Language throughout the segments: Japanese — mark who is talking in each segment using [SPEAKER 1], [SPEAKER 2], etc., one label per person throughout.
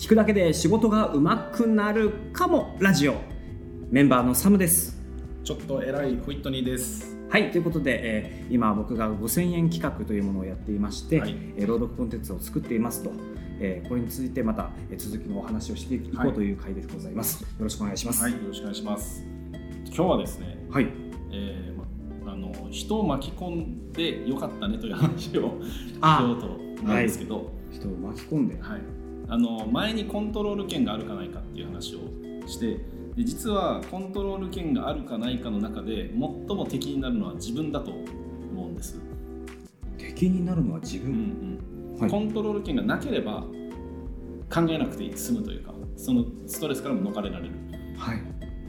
[SPEAKER 1] 聞くだけで仕事がうまくなるかもラジオ。メンバーのサムです。
[SPEAKER 2] ちょっと偉いホイットニーです。
[SPEAKER 1] はいということで、えー今僕が5000円企画というものをやっていまして、
[SPEAKER 2] はい。
[SPEAKER 1] えー朗読コンテンツを作っていますと、えーこれについてまた、えー続きのお話をしていこ
[SPEAKER 2] はい
[SPEAKER 1] うとい。う回でございます、よろしくお願いします。
[SPEAKER 2] はいよろしくお願いします。今日はですね、
[SPEAKER 1] はい、
[SPEAKER 2] えーまあの人を巻き込んでよかったねという話をしよ
[SPEAKER 1] あ
[SPEAKER 2] うと思うんですけど、
[SPEAKER 1] 人を巻き込んで。
[SPEAKER 2] はいあの前にコントロール権があるかないかっていう話をしてで実はコントロール権があるかないかの中で最も敵になるのは自分だと思うんです、
[SPEAKER 1] 敵になるのは自
[SPEAKER 2] うん
[SPEAKER 1] 分、
[SPEAKER 2] うん。コントロール権がなければ考えなくて済むというかそのストレスからも逃れられる。
[SPEAKER 1] はい。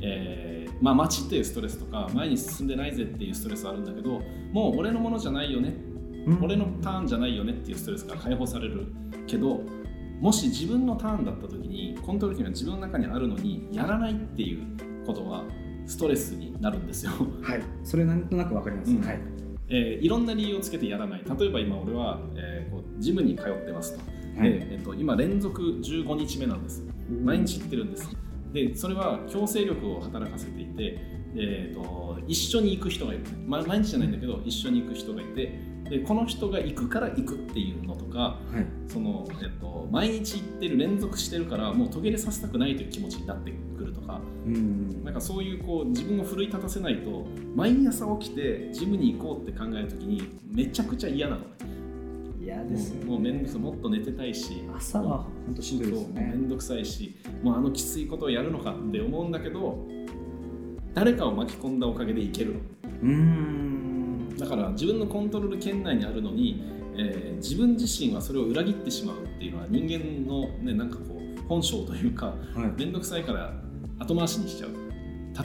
[SPEAKER 2] えーまあ、待ちっていうストレスとか前に進んでないぜっていうストレスはあるんだけどもう俺のものじゃないよね、
[SPEAKER 1] うん。
[SPEAKER 2] 俺のターンじゃないよねっていうストレスから解放されるけどもし自分のターンだった時にコントロール権が自分の中にあるのにやらないっていうことはストレスになるんですよ、
[SPEAKER 1] はい。それなんとなくわかります、
[SPEAKER 2] うん。
[SPEAKER 1] はい。
[SPEAKER 2] えーいろんな理由をつけてやらない。例えば今俺は、えーこうジムに通ってますと,、
[SPEAKER 1] はい。
[SPEAKER 2] でえっと今連続15日目なんです。毎日行ってるんです。でそれは強制力を働かせていて、えー、と一緒に行く人がいる、ま、毎日じゃないんだけど一緒に行く人がいてでこの人が行くから行くっていうのとか
[SPEAKER 1] はい。
[SPEAKER 2] その、えー、と毎日行ってる連続してるからもう途切れさせたくないという気持ちになってくるとか
[SPEAKER 1] うん。
[SPEAKER 2] なんかそういうこう自分を奮い立たせないと毎朝起きてジムに行こうって考える時にめちゃくちゃ嫌なの。
[SPEAKER 1] 嫌ですよ
[SPEAKER 2] もうもうめんどくさい。もっと寝てたいし。
[SPEAKER 1] 朝は本当しんどいですよね。
[SPEAKER 2] そうめんどくさいしもうあのきついことをやるのかって思うんだけど誰かを巻き込んだおかげでいけるの。
[SPEAKER 1] うーん
[SPEAKER 2] だから自分のコントロール圏内にあるのに、えー自分自身はそれを裏切ってしまうっていうのは人間のねなんかこう本性というか
[SPEAKER 1] はい。
[SPEAKER 2] めんどくさいから後回しにしちゃう。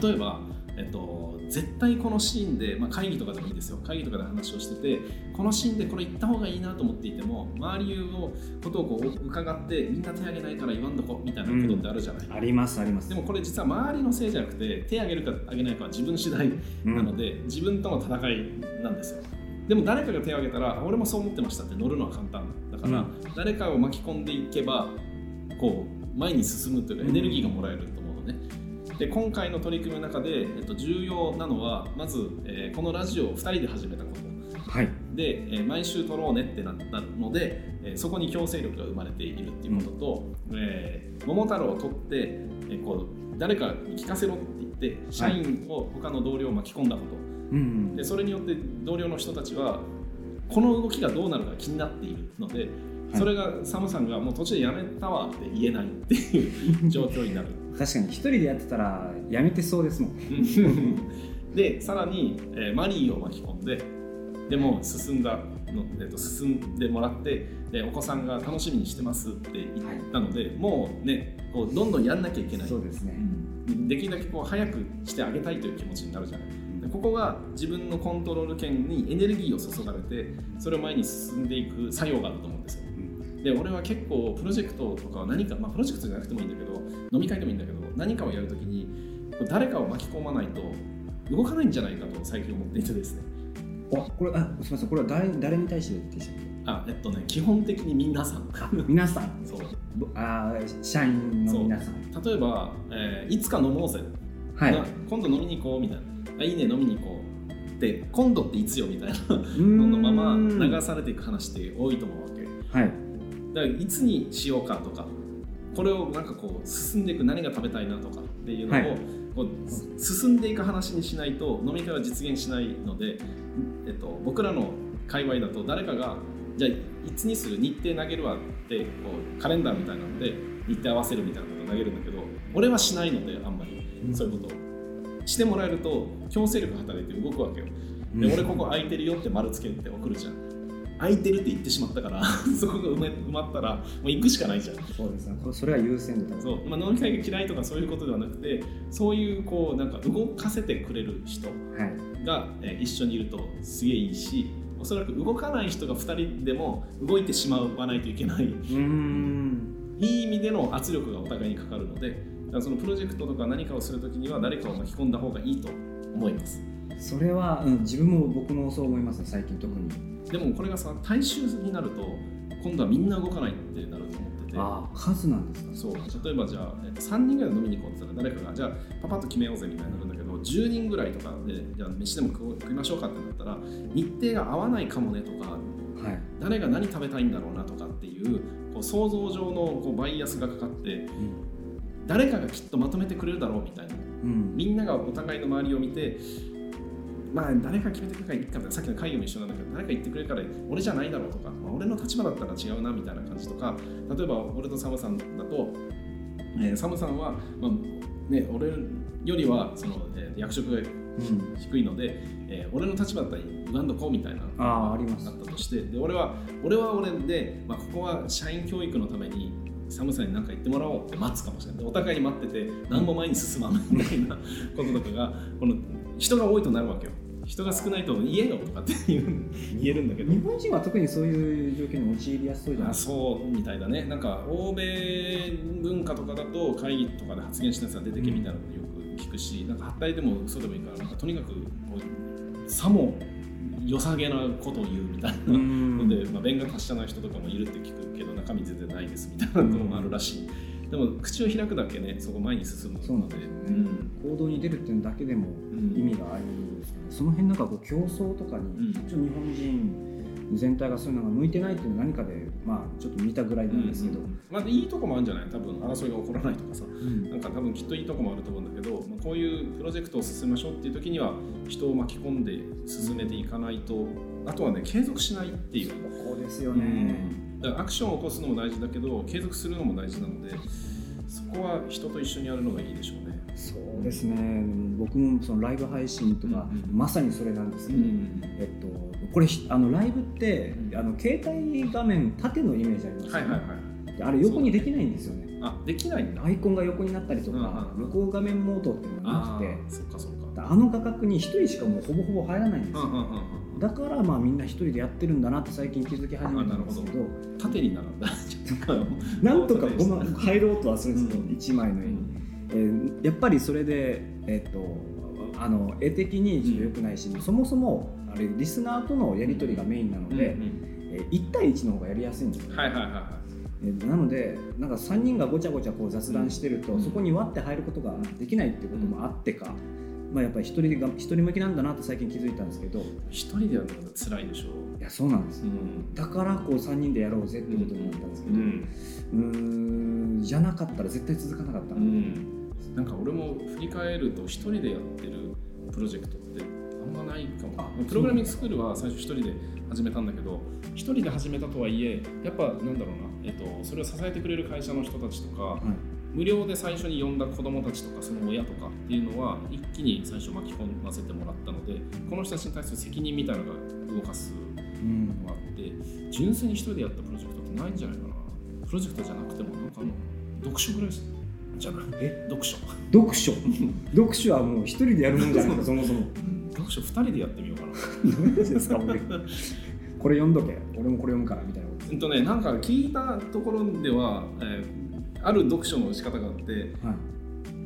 [SPEAKER 2] 例えば、えっと、絶対このシーンで、まあ、会議とかでもいいですよ。会議とかで話をしててこのシーンでこれ言った方がいいなと思っていても周りのことをこう伺ってみんな手挙げないから言わんとこみたいなことってあるじゃない、
[SPEAKER 1] ありますあります。
[SPEAKER 2] でもこれ実は周りのせいじゃなくて手挙げるか挙げないかは自分次第なので、自分との戦いなんですよ。でも誰かが手を挙げたらあ俺もそう思ってましたって乗るのは簡単だから、
[SPEAKER 1] うん。
[SPEAKER 2] 誰かを巻き込んでいけばこう前に進むというかエネルギーがもらえるで今回の取り組みの中で、えっと、重要なのはまず、えーこのラジオを2人で始めたこと。
[SPEAKER 1] はい。
[SPEAKER 2] で、えー毎週撮ろうねってなったので、えーそこに強制力が生まれているっていうことと「えー桃太郎」を撮って、えーこう誰かに聞かせろって言って社員を他の同僚を巻き込んだこと、
[SPEAKER 1] うん。
[SPEAKER 2] でそれによって同僚の人たちはこの動きがどうなるか気になっているので、
[SPEAKER 1] はい。
[SPEAKER 2] それがサムさんがもう途中でやめたわって言えないっていう 状況になる。
[SPEAKER 1] 確かに一人でやってたらやめてそうですもん。
[SPEAKER 2] でさらに、えーマリーを巻き込んででも進んだの、えっと進んでもらってでお子さんが楽しみにしてますって言ったので、もうねこうどんどんやんなきゃいけない。
[SPEAKER 1] そうですね。
[SPEAKER 2] できるだけこう早くしてあげたいという気持ちになるじゃない。でここが自分のコントロール権にエネルギーを注がれてそれを前に進んでいく作用があると思うんですよで俺は結構プロジェクトとかは何か、まあ、プロジェクトじゃなくてもいいんだけど飲み会でもいいんだけど何かをやるときに誰かを巻き込まないと動かないんじゃないかと最近思っていてですね。
[SPEAKER 1] あこれあすみません。これは誰誰に対してでしたっ
[SPEAKER 2] あえっとね基本的に皆さん。
[SPEAKER 1] け皆さん。
[SPEAKER 2] そう。
[SPEAKER 1] ぼあー社員の皆さん。
[SPEAKER 2] 例えば、えーいつか飲もうぜ、
[SPEAKER 1] はい。
[SPEAKER 2] な今度飲みに行こうみたいな。あいいね飲みに行こうで今度っていつよみたいな。ののまま流されていく話って多いと思うわけ。
[SPEAKER 1] はい
[SPEAKER 2] だからいつにしようかとかこれをなんかこう進んでいく何が食べたいなとかっていうのを、
[SPEAKER 1] はい。
[SPEAKER 2] こう進んでいく話にしないと飲み会は実現しないので、えっと、僕らの界隈だと誰かがじゃあいつにする日程投げるわってこうカレンダーみたいなので日程合わせるみたいなことを投げるんだけど俺はしないのであんまり。そういうことを。してもらえると強制力働いて動くわけよ。で俺ここ空いてるよって丸つけて送るじゃん空いてるって言ってしまったから そこが埋め埋まったらもう行くしかないじゃん。
[SPEAKER 1] そうですね。それは優先度
[SPEAKER 2] そう、まあ、飲み会が嫌いとかそういうことではなくてそういうこうなんか動かせてくれる人
[SPEAKER 1] はい。
[SPEAKER 2] が、えー一緒にいるとすげえいいしおそらく動かない人が2人でも動いてしまわないといけない。う
[SPEAKER 1] ーん。
[SPEAKER 2] いい意味での圧力がお互いにかかるのでそのプロジェクトとか何かをするときには誰かを巻き込んだ方がいいと思います
[SPEAKER 1] それは、うん、自分も僕もそう思いますね最近特に。
[SPEAKER 2] でもこれがさ大衆になると今度はみんな動かないってなると思って
[SPEAKER 1] ああ数なんですか？
[SPEAKER 2] そう。例えばじゃあ、えっと、3人ぐらい飲みに行こうって言ったら誰かがじゃあパパッと決めようぜみたいになるんだけど10人ぐらいとかでじゃあ飯でも食いましょうかってなったら日程が合わないかもねとか
[SPEAKER 1] はい、
[SPEAKER 2] 誰が何食べたいんだろうなとかっていうこう想像上のこうバイアスがかかって誰かがきっとまとめてくれるだろうみたいな。
[SPEAKER 1] うん。
[SPEAKER 2] みんながお互いの周りを見てまあ誰か決めてくれるからいいかさっきの会議も一緒なんだけど誰か言ってくれるから俺じゃないだろうとか、まあ、俺の立場だったら違うなみたいな感じとか例えば俺とサムさんだと、えーサムさんは、まあね、俺よりはその、えー役職が
[SPEAKER 1] うん。
[SPEAKER 2] 低いので、えー俺の立場だったら言わんとこうみたいな
[SPEAKER 1] あーあります。
[SPEAKER 2] だったとしてで俺は俺は俺で、まあ、ここは社員教育のために寒さに何か言ってもらおうって待つかもしれない。でお互いに待ってて何も前に進まないみたいなこととかがこの人が多いとなるわけよ。人が少ないと言えよとかって言う言えるんだけど。
[SPEAKER 1] 日本人は特にそういう状況に陥りやすそうじゃない
[SPEAKER 2] あ
[SPEAKER 1] ですか
[SPEAKER 2] そうみたいだね。なんか欧米文化とかだと会議とかで発言したやつが出てけみたいなのよく聞くし、なんかはったりでも嘘でもいいからなんかとにかくこうさも良さげなことを言うみたいな
[SPEAKER 1] うん。
[SPEAKER 2] ので、まあ、弁が達者な人とかもいるって聞くけど中身全然ないですみたいなのもあるらしい、でも口を開くだけねそこ前に進む
[SPEAKER 1] そうなんですよね。行動に出るっていうのだけでも
[SPEAKER 2] うん。
[SPEAKER 1] 意味があるんです。よねその辺なんかこう競争とかに、
[SPEAKER 2] うん。
[SPEAKER 1] ちょっと日本人全体がそういうのが向いてないっていうのは何かでまあちょっと見たぐらいなんですけど、
[SPEAKER 2] まあ、いいとこもあるんじゃない？多分争いが起こらないとかさ。
[SPEAKER 1] うん。
[SPEAKER 2] なんか多分きっといいとこもあると思うんだけど、まあ、こういうプロジェクトを進めましょうっていう時には人を巻き込んで進めていかないとあとはね継続しないっていう、
[SPEAKER 1] ここですよね、
[SPEAKER 2] だからアクションを起こすのも大事だけど継続するのも大事なのでそこは人と一緒にやるのがいいでしょうね。
[SPEAKER 1] そうですね。僕もそのライブ配信とか、
[SPEAKER 2] うんうん
[SPEAKER 1] まさにそれなんですけど、
[SPEAKER 2] ん
[SPEAKER 1] えっと、これひあのライブってあの携帯画面縦のイメージありますよね、
[SPEAKER 2] はいはいはい。
[SPEAKER 1] であれ横にできないんですよね。
[SPEAKER 2] あできないんだ。
[SPEAKER 1] アイコンが横になったりとか、
[SPEAKER 2] うんう
[SPEAKER 1] 画面モードっていうのがな
[SPEAKER 2] あ
[SPEAKER 1] くて
[SPEAKER 2] ーそっかそっか。
[SPEAKER 1] あの画角に1人しかもうほぼほぼ入らないんですよ、
[SPEAKER 2] うんうんうんうん
[SPEAKER 1] だからまあみんな1人でやってるんだなって最近気づき始めたんですけど
[SPEAKER 2] 縦に並んだ。ちょっと
[SPEAKER 1] なんとかごま入ろうとはするんですよ、
[SPEAKER 2] うん。
[SPEAKER 1] 1枚の絵に、えーやっぱりそれで、えっとあの絵的にちょっと良くないし、そもそもあれリスナーとのやり取りがメインなので、
[SPEAKER 2] うんうん
[SPEAKER 1] えー1対1の方がやりやすいんですよ、
[SPEAKER 2] はいはいはいはい。
[SPEAKER 1] えーなのでなんか3人がごちゃごちゃこう雑談してると、
[SPEAKER 2] うん。
[SPEAKER 1] そこに割って入ることができないっていうこともあってか、まあ、やっぱり一人が一人向きなんだなって最近気づいたんですけど。い
[SPEAKER 2] 一人でやるのが辛いでしょ？う。
[SPEAKER 1] やそうなんです。よ
[SPEAKER 2] ん。
[SPEAKER 1] だからこう3人でやろうぜってことになったんですけど、
[SPEAKER 2] うん。
[SPEAKER 1] じゃなかったら絶対続かなかった、
[SPEAKER 2] うん、なんか俺も振り返ると一人でやってるプロジェクトってあんまないかも。
[SPEAKER 1] あ
[SPEAKER 2] プログラミングスクールは最初一人で始めたんだけど一人で始めたとはいえやっぱなんだろうな、えっと、それを支えてくれる会社の人たちとか、
[SPEAKER 1] はい
[SPEAKER 2] 無料で最初に呼んだ子どもたちとかその親とかっていうのは一気に最初巻き込ませてもらったのでこの人たちに対する責任みたいなのが動かす
[SPEAKER 1] うん
[SPEAKER 2] のがあって純粋に一人でやったプロジェクトってないんじゃないかな。プロジェクトじゃなくてもなんかあの読書ぐらいじゃない
[SPEAKER 1] え？
[SPEAKER 2] 読書。
[SPEAKER 1] 読書？読書はもう一人でやるもんじゃないかそもそも。
[SPEAKER 2] 読書2人でやってみようかな。
[SPEAKER 1] どういうことですか俺。これ読んどけ。俺もこれ読むからみたいなこと。
[SPEAKER 2] うんとね、なんか聞いたところでは、えーある読書の仕方があって
[SPEAKER 1] はい。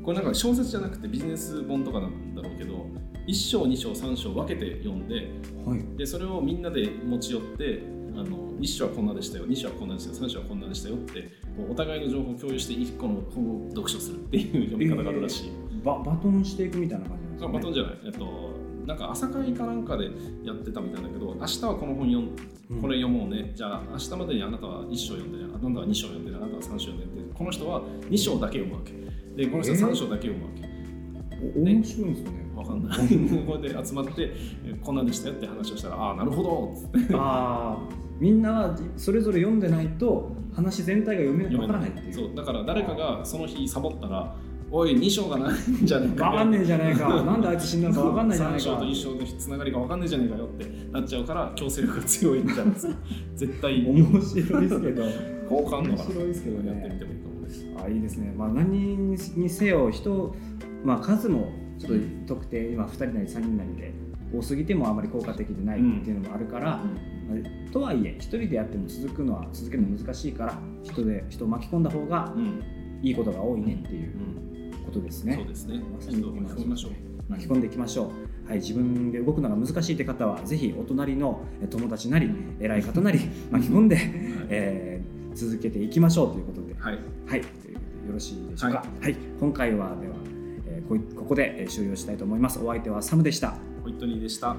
[SPEAKER 2] これなんか小説じゃなくてビジネス本とかなんだろうけど1章2章3章分けて読んで
[SPEAKER 1] はい。
[SPEAKER 2] でそれをみんなで持ち寄ってあの1章はこんなでしたよ2章はこんなでしたよ3章はこんなでしたよってお互いの情報を共有して1個の本を読書するっていう読み方があるらしい。
[SPEAKER 1] ババトンしていくみたいな感じなんです
[SPEAKER 2] あ
[SPEAKER 1] か、ね、
[SPEAKER 2] バトンじゃない、えっと、なんか朝会かなんかでやってたみたいだけど明日はこの本読ん
[SPEAKER 1] うん。
[SPEAKER 2] これ読もうね、じゃあ明日までにあなたは1章読んでねあなたは2章読んでねあなたは3章読んでこの人は2章だけ読むわけ。でこの人は3章だけ読むわけ、
[SPEAKER 1] お面白いんですよね。
[SPEAKER 2] わかんない。こうやって集まってえこんなんでしたよって話をしたらああなるほどっつって。
[SPEAKER 1] ああみんなはそれぞれ読んでないと話全体が読めわからないっていう。
[SPEAKER 2] そうだから誰かがその日サボったらおい2章がないんじゃねえか
[SPEAKER 1] わかんねえじゃないか。なんであいつ死んだのかわかんないじゃない
[SPEAKER 2] 3章
[SPEAKER 1] か
[SPEAKER 2] と1章のつながりがわかんないじゃねえかよってなっちゃうから強制力が強いんじゃないですか。絶対
[SPEAKER 1] 面白いですけど。
[SPEAKER 2] 好感度が
[SPEAKER 1] 面白いですけどね。
[SPEAKER 2] やってみてもいいかもです。
[SPEAKER 1] あいいですね。まあ何にせよ人まあ数もちょっと特定今2人なり3人なりで多すぎてもあまり効果的でないっていうのもあるから、まあとはいえ一人でやっても続くのは続けるの難しいから人で人を巻き込んだ方が
[SPEAKER 2] うん、うん
[SPEAKER 1] いいことが多いねっていうことですね。
[SPEAKER 2] そうですね
[SPEAKER 1] まさに
[SPEAKER 2] 巻き込みましょう
[SPEAKER 1] 巻き込んでいきましょう。はい、自分で動くのが難しいって方はぜひお隣のえ友達なり偉い方なり 巻き込んで、えー続けていきましょうということで、
[SPEAKER 2] はい、
[SPEAKER 1] はい、よろしいでしょうか。はい、今回はでは、えーこいここでえー終了したいと思います。お相手はサムでした。
[SPEAKER 2] ホイットニーでした。